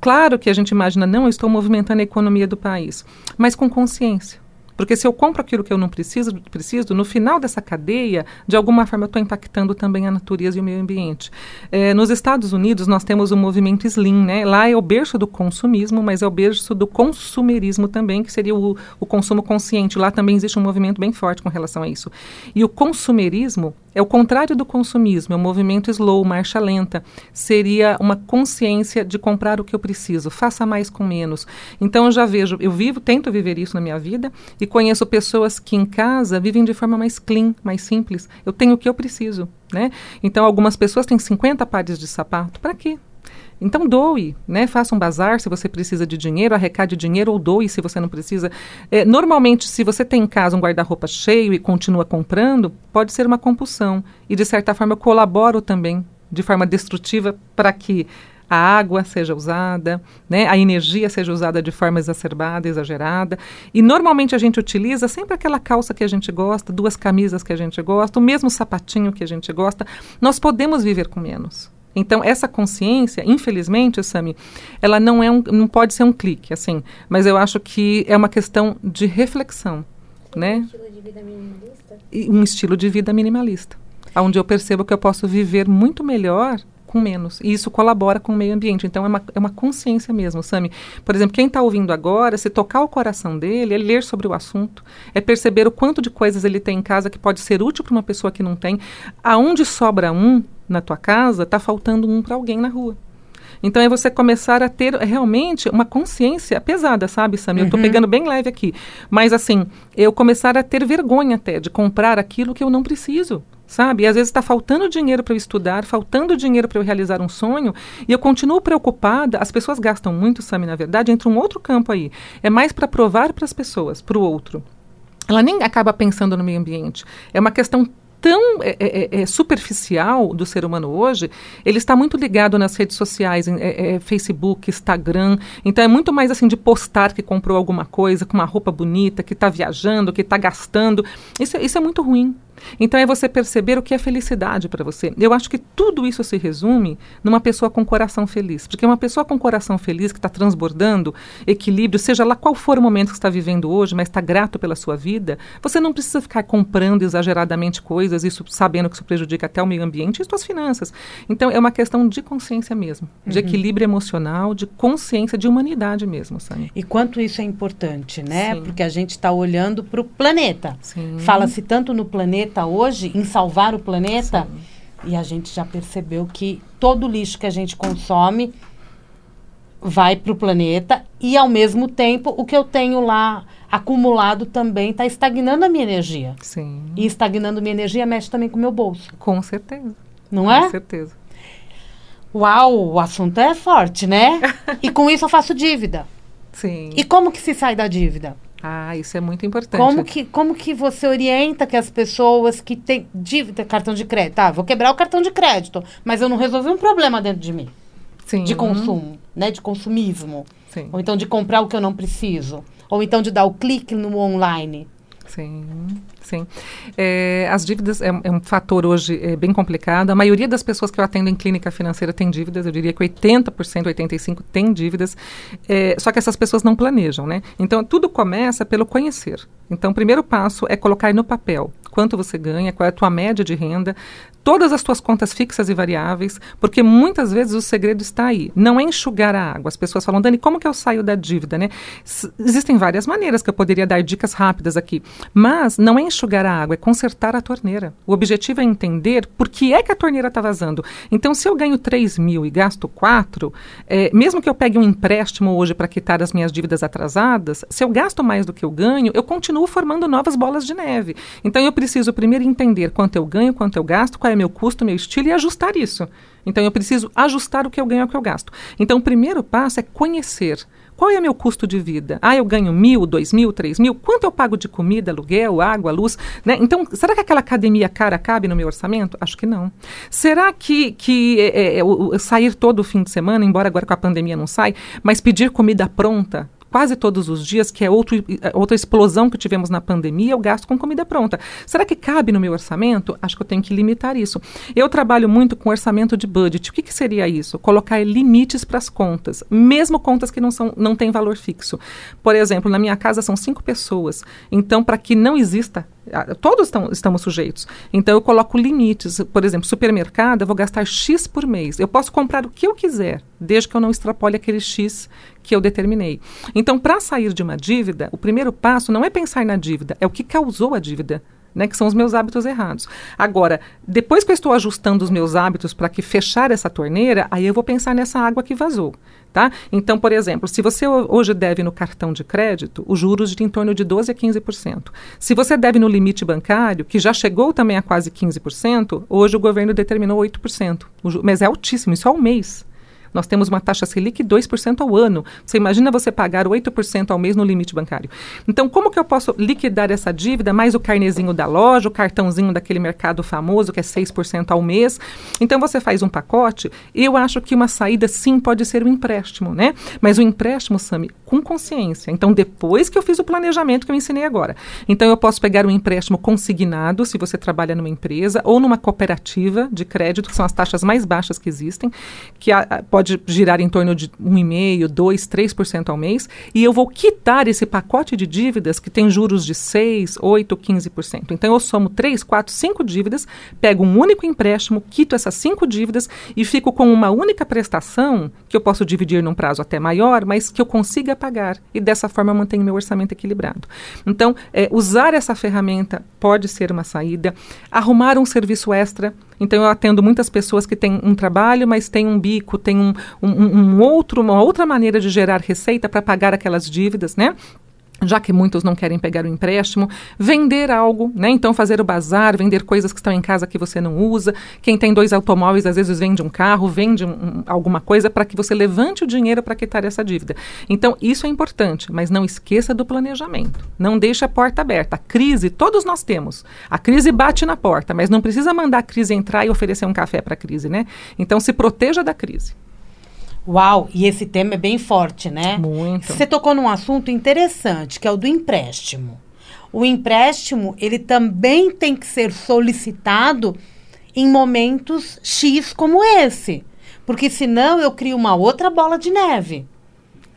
claro que a gente imagina, não, eu estou movimentando a economia do país, mas com consciência. Porque se eu compro aquilo que eu não preciso, preciso no final dessa cadeia, de alguma forma eu estou impactando também a natureza e o meio ambiente. É, nos Estados Unidos, nós temos o movimento Slim, né? Lá é o berço do consumismo, mas é o berço do consumerismo também, que seria o, o consumo consciente. Lá também existe um movimento bem forte com relação a isso. E o consumerismo é o contrário do consumismo, é o movimento slow, marcha lenta. Seria uma consciência de comprar o que eu preciso, faça mais com menos. Então eu já vejo, eu vivo, tento viver isso na minha vida e conheço pessoas que em casa vivem de forma mais clean, mais simples. Eu tenho o que eu preciso, né? Então algumas pessoas têm 50 pares de sapato. Para quê? Então doe, né? Faça um bazar se você precisa de dinheiro, arrecade dinheiro ou doe se você não precisa. É, normalmente, se você tem em casa um guarda-roupa cheio e continua comprando, pode ser uma compulsão. E de certa forma eu colaboro também de forma destrutiva para que a água seja usada, né, a energia seja usada de forma exacerbada, exagerada. E normalmente a gente utiliza sempre aquela calça que a gente gosta, duas camisas que a gente gosta, o mesmo sapatinho que a gente gosta. Nós podemos viver com menos. Então, essa consciência, infelizmente, Sami, ela não, é um, não pode ser um clique, assim, mas eu acho que é uma questão de reflexão, né? Um estilo de vida minimalista? E um estilo de vida minimalista, onde eu percebo que eu posso viver muito melhor com menos. E isso colabora com o meio ambiente. Então, é uma, é uma consciência mesmo, Sami. Por exemplo, quem está ouvindo agora, se tocar o coração dele, é ler sobre o assunto, é perceber o quanto de coisas ele tem em casa que pode ser útil para uma pessoa que não tem. Aonde sobra um na tua casa, está faltando um para alguém na rua. Então é você começar a ter realmente uma consciência pesada, sabe, Sam? Eu estou uhum. pegando bem leve aqui. Mas assim, eu começar a ter vergonha até de comprar aquilo que eu não preciso sabe? E às vezes está faltando dinheiro para eu estudar, faltando dinheiro para eu realizar um sonho, e eu continuo preocupada. As pessoas gastam muito, Sami, na verdade, entra um outro campo aí. É mais para provar para as pessoas, para o outro. Ela nem acaba pensando no meio ambiente. É uma questão tão é, é, é, é, superficial do ser humano hoje, ele está muito ligado nas redes sociais, em, é, é, Facebook, Instagram. Então é muito mais assim de postar que comprou alguma coisa, com uma roupa bonita, que está viajando, que está gastando. Isso, isso é muito ruim. Então é você perceber o que é felicidade para você. Eu acho que tudo isso se resume numa pessoa com coração feliz. Porque uma pessoa com coração feliz, que está transbordando equilíbrio, seja lá qual for o momento que está vivendo hoje, mas está grato pela sua vida, você não precisa ficar comprando exageradamente coisas, isso sabendo que isso prejudica até o meio ambiente e suas finanças. Então é uma questão de consciência mesmo, de uhum. equilíbrio emocional, de consciência, de humanidade mesmo, Sani. E quanto isso é importante, né? Sim. Porque a gente está olhando para o planeta. Fala-se tanto no planeta planeta hoje, em salvar o planeta, Sim. E a gente já percebeu que todo lixo que a gente consome vai para o planeta e, ao mesmo tempo, o que eu tenho lá acumulado também está estagnando a minha energia. Sim. E estagnando minha energia mexe também com o meu bolso. Com certeza. Não é? Com certeza. Uau, o assunto é forte, né? *laughs* e com isso eu faço dívida. Sim. E como que se sai da dívida? Ah, isso é muito importante. Como que, como que você orienta que as pessoas que têm dívida, cartão de crédito, ah, vou quebrar o cartão de crédito, mas eu não resolvi um problema dentro de mim. Sim. De consumo, né? De consumismo. Sim. Ou então de comprar o que eu não preciso. Ou então de dar o clique no online. Sim, sim. É, as dívidas é, é, um fator hoje é, bem complicado. A maioria das pessoas que eu atendo em clínica financeira tem dívidas. Eu diria que 80%, 85% tem dívidas. É, só que essas pessoas não planejam, né? Então, tudo começa pelo conhecer. Então, o primeiro passo é colocar no papel quanto você ganha, qual é a tua média de renda, todas as tuas contas fixas e variáveis, porque muitas vezes o segredo está aí. Não é enxugar a água. As pessoas falam, Dani, como que eu saio da dívida, né? Existem várias maneiras que eu poderia dar dicas rápidas aqui, mas não é enxugar a água, é consertar a torneira. O objetivo é entender por que é que a torneira está vazando. Então, se eu ganho 3 mil e gasto 4, é, mesmo que eu pegue um empréstimo hoje para quitar as minhas dívidas atrasadas, se eu gasto mais do que eu ganho, eu continuo formando novas bolas de neve. Então, eu preciso primeiro entender quanto eu ganho, quanto eu gasto, qual é meu custo, meu estilo e ajustar isso. Então eu preciso ajustar o que eu ganho ao que eu gasto. Então o primeiro passo é conhecer. Qual é meu custo de vida? Ah, eu ganho mil, dois mil, três mil? Quanto eu pago de comida, aluguel, água, luz? Né? Então, será que aquela academia cara cabe no meu orçamento? Acho que não. Será que, que é, é, é, sair todo fim de semana, embora agora com a pandemia não sai, mas pedir comida pronta? Quase todos os dias, que é outro, é, outra explosão que tivemos na pandemia, eu gasto com comida pronta. Será que cabe no meu orçamento? Acho que eu tenho que limitar isso. Eu trabalho muito com orçamento de budget. O que, que seria isso? Colocar limites para as contas, mesmo contas que não, são, não têm valor fixo. Por exemplo, na minha casa são cinco pessoas. Então, para que não exista Todos estamos sujeitos. Então, eu coloco limites. Por exemplo, supermercado, eu vou gastar X por mês. Eu posso comprar o que eu quiser, desde que eu não extrapole aquele X que eu determinei. Então, para sair de uma dívida, o primeiro passo não é pensar na dívida, é o que causou a dívida. Né, que são os meus hábitos errados. Agora, depois que eu estou ajustando os meus hábitos para que fechar essa torneira, aí eu vou pensar nessa água que vazou. Tá? Então, por exemplo, se você hoje deve no cartão de crédito, os juros de em torno de 12% a 15%. Se você deve no limite bancário, que já chegou também a quase 15%, hoje o governo determinou 8%. Mas é altíssimo, isso é ao mês. Nós temos uma taxa Selic 2% ao ano. Você imagina você pagar 8% ao mês no limite bancário. Então, como que eu posso liquidar essa dívida, mais o carnezinho da loja, o cartãozinho daquele mercado famoso, que é 6% ao mês? Então, você faz um pacote. Eu acho que uma saída, sim, pode ser o um empréstimo, né? Mas o empréstimo, Sami, com consciência. Então, depois que eu fiz o planejamento que eu ensinei agora. Então, eu posso pegar um empréstimo consignado, se você trabalha numa empresa, ou numa cooperativa de crédito, que são as taxas mais baixas que existem, que a, pode pode girar em torno de 1,5%, 2%, 3% ao mês, e eu vou quitar esse pacote de dívidas que tem juros de 6%, 8%, 15%. Então eu somo 3, 4, 5 dívidas, pego um único empréstimo, quito essas 5 dívidas e fico com uma única prestação que eu posso dividir num prazo até maior, mas que eu consiga pagar. E dessa forma eu mantenho meu orçamento equilibrado. Então, é, usar essa ferramenta pode ser uma saída. Arrumar um serviço extra então eu atendo muitas pessoas que têm um trabalho, mas têm um bico, têm um, um, um outro, uma outra maneira de gerar receita para pagar aquelas dívidas, né? já que muitos não querem pegar o empréstimo, vender algo, né? Então fazer o bazar, vender coisas que estão em casa que você não usa. Quem tem dois automóveis às vezes vende um carro, vende um, um, alguma coisa para que você levante o dinheiro para quitar essa dívida. Então isso é importante, mas não esqueça do planejamento. Não deixe a porta aberta. A crise todos nós temos. A crise bate na porta, mas não precisa mandar a crise entrar e oferecer um café para a crise, né? Então se proteja da crise. Uau, e esse tema é bem forte, né? Muito. Você tocou num assunto interessante, que é o do empréstimo. O empréstimo, ele também tem que ser solicitado em momentos X como esse. Porque senão eu crio uma outra bola de neve.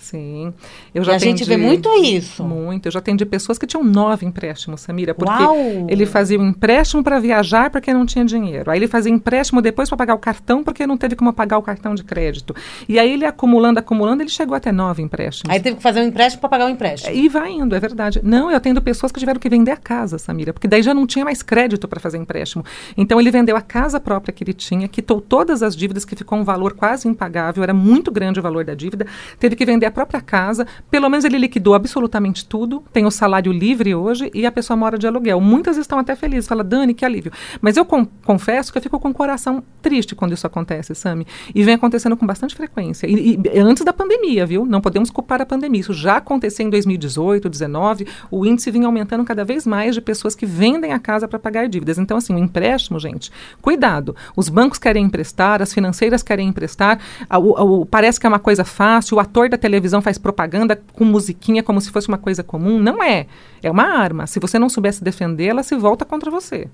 Sim. Eu já e a atendi, gente vê muito isso. Muito. Eu já atendi pessoas que tinham nove empréstimos, Samira, porque Uau. ele fazia um empréstimo para viajar porque não tinha dinheiro. Aí ele fazia empréstimo depois para pagar o cartão porque não teve como pagar o cartão de crédito. E aí ele acumulando, acumulando, ele chegou até nove empréstimos. Aí teve que fazer um empréstimo para pagar o empréstimo. E vai indo, é verdade. Não, eu atendo pessoas que tiveram que vender a casa, Samira, porque daí já não tinha mais crédito para fazer empréstimo. Então ele vendeu a casa própria que ele tinha, quitou todas as dívidas, que ficou um valor quase impagável, era muito grande o valor da dívida, teve que vender a própria casa, pelo menos ele liquidou absolutamente tudo, tem o salário livre hoje e a pessoa mora de aluguel. Muitas estão até felizes, fala, Dani, que alívio. Mas eu com, confesso que eu fico com o coração triste quando isso acontece, Sami. E vem acontecendo com bastante frequência. E, e, antes da pandemia, viu? Não podemos culpar a pandemia. Isso já aconteceu em 2018, 2019. O índice vinha aumentando cada vez mais de pessoas que vendem a casa para pagar dívidas. Então, assim, o empréstimo, gente, cuidado. Os bancos querem emprestar, as financeiras querem emprestar. O, o, parece que é uma coisa fácil. O ator da televisão faz propaganda com musiquinha como se fosse uma coisa comum. Não é. É uma arma. Se você não soubesse defender, ela se volta contra você.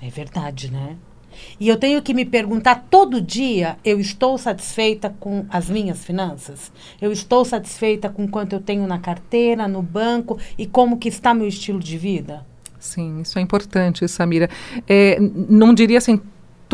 É verdade, né? E eu tenho que me perguntar todo dia: eu estou satisfeita com as minhas finanças? Eu estou satisfeita com quanto eu tenho na carteira, no banco e como que está meu estilo de vida? Sim, isso é importante, Samira. É, não diria assim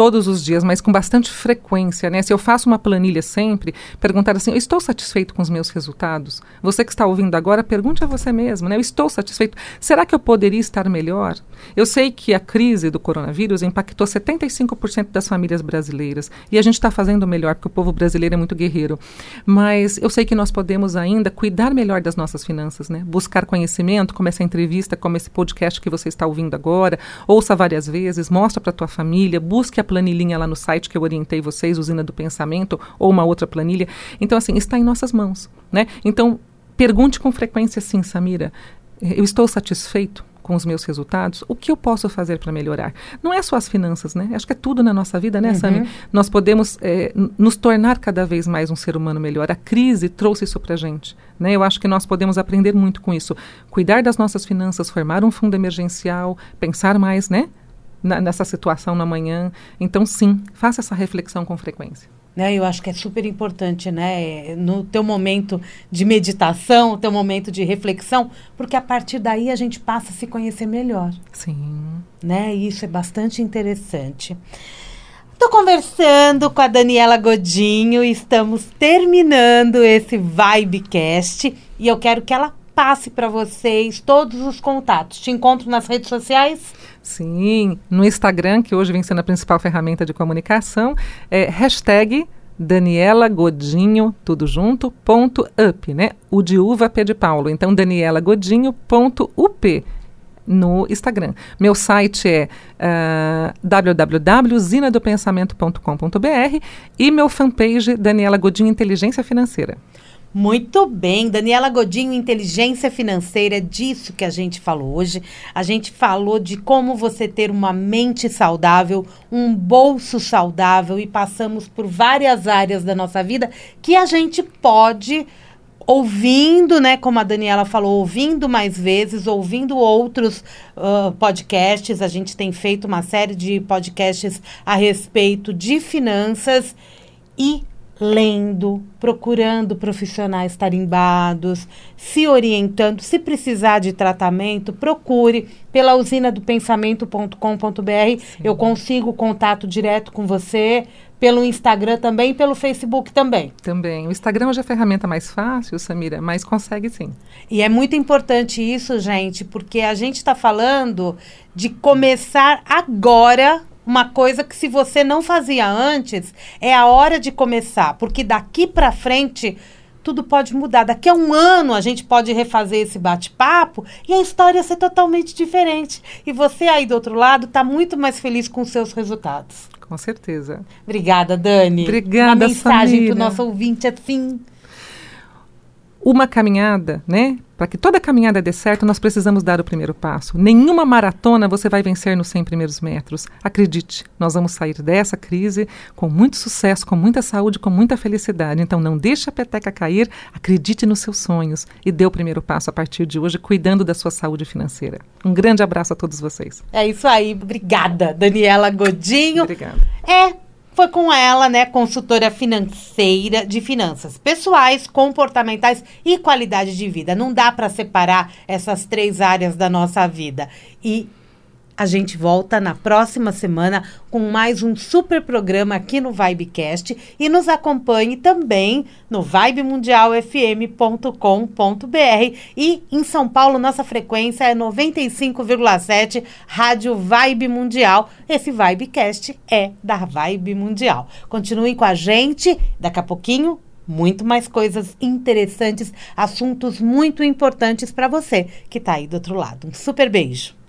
todos os dias, mas com bastante frequência, né? Se eu faço uma planilha sempre, perguntar assim, eu estou satisfeito com os meus resultados? Você que está ouvindo agora, pergunte a você mesmo, né? Eu estou satisfeito? Será que eu poderia estar melhor? Eu sei que a crise do coronavírus impactou 75% das famílias brasileiras e a gente está fazendo melhor, porque o povo brasileiro é muito guerreiro. Mas eu sei que nós podemos ainda cuidar melhor das nossas finanças, né? Buscar conhecimento, como essa entrevista, como esse podcast que você está ouvindo agora, ouça várias vezes, mostra para tua família, busque a planilhinha lá no site que eu orientei vocês, Usina do Pensamento, ou uma outra planilha. Então, assim, está em nossas mãos, né? Então, pergunte com frequência assim, Samira, eu estou satisfeito com os meus resultados? O que eu posso fazer para melhorar? Não é só as finanças, né? Acho que é tudo na nossa vida, né, uhum. Sami? Nós podemos é, nos tornar cada vez mais um ser humano melhor. A crise trouxe isso para gente, né? Eu acho que nós podemos aprender muito com isso. Cuidar das nossas finanças, formar um fundo emergencial, pensar mais, né? Na, nessa situação na manhã. Então, sim, faça essa reflexão com frequência. Né, eu acho que é super importante, né? No teu momento de meditação, teu momento de reflexão, porque a partir daí a gente passa a se conhecer melhor. Sim. Né? E isso é bastante interessante. Estou conversando com a Daniela Godinho e estamos terminando esse Vibecast e eu quero que ela passe para vocês todos os contatos. Te encontro nas redes sociais? Sim, no Instagram, que hoje vem sendo a principal ferramenta de comunicação, é hashtag Daniela Godinho, tudo junto, ponto up, né? O de uva P de Paulo. Então, Daniela Godinho, ponto up no Instagram. Meu site é uh, www.zinadopensamento.com.br e meu fanpage Daniela Godinho Inteligência Financeira. Muito bem, Daniela Godinho, inteligência financeira, é disso que a gente falou hoje. A gente falou de como você ter uma mente saudável, um bolso saudável e passamos por várias áreas da nossa vida que a gente pode ouvindo, né, como a Daniela falou, ouvindo mais vezes, ouvindo outros uh, podcasts. A gente tem feito uma série de podcasts a respeito de finanças e lendo, procurando profissionais tarimbados, se orientando. Se precisar de tratamento, procure pela usina do pensamento.com.br. Eu consigo contato direto com você. Pelo Instagram também, pelo Facebook também. Também. O Instagram hoje é a ferramenta mais fácil, Samira, mas consegue sim. E é muito importante isso, gente, porque a gente está falando de começar agora uma coisa que se você não fazia antes, é a hora de começar, porque daqui para frente tudo pode mudar. Daqui a um ano a gente pode refazer esse bate-papo e a história ser totalmente diferente. E você aí do outro lado está muito mais feliz com os seus resultados. Com certeza. Obrigada, Dani. Obrigada, Uma mensagem para o nosso ouvinte assim. Uma caminhada, né? Para que toda caminhada dê certo, nós precisamos dar o primeiro passo. Nenhuma maratona você vai vencer nos 100 primeiros metros. Acredite, nós vamos sair dessa crise com muito sucesso, com muita saúde, com muita felicidade. Então não deixe a peteca cair, acredite nos seus sonhos e dê o primeiro passo a partir de hoje, cuidando da sua saúde financeira. Um grande abraço a todos vocês. É isso aí. Obrigada, Daniela Godinho. Obrigada. É foi com ela, né, consultora financeira de finanças pessoais, comportamentais e qualidade de vida. Não dá para separar essas três áreas da nossa vida. E a gente volta na próxima semana com mais um super programa aqui no Vibecast e nos acompanhe também no vibemundialfm.com.br e em São Paulo nossa frequência é 95,7 Rádio Vibe Mundial. Esse Vibecast é da Vibe Mundial. Continuem com a gente, daqui a pouquinho muito mais coisas interessantes, assuntos muito importantes para você que está aí do outro lado. Um super beijo.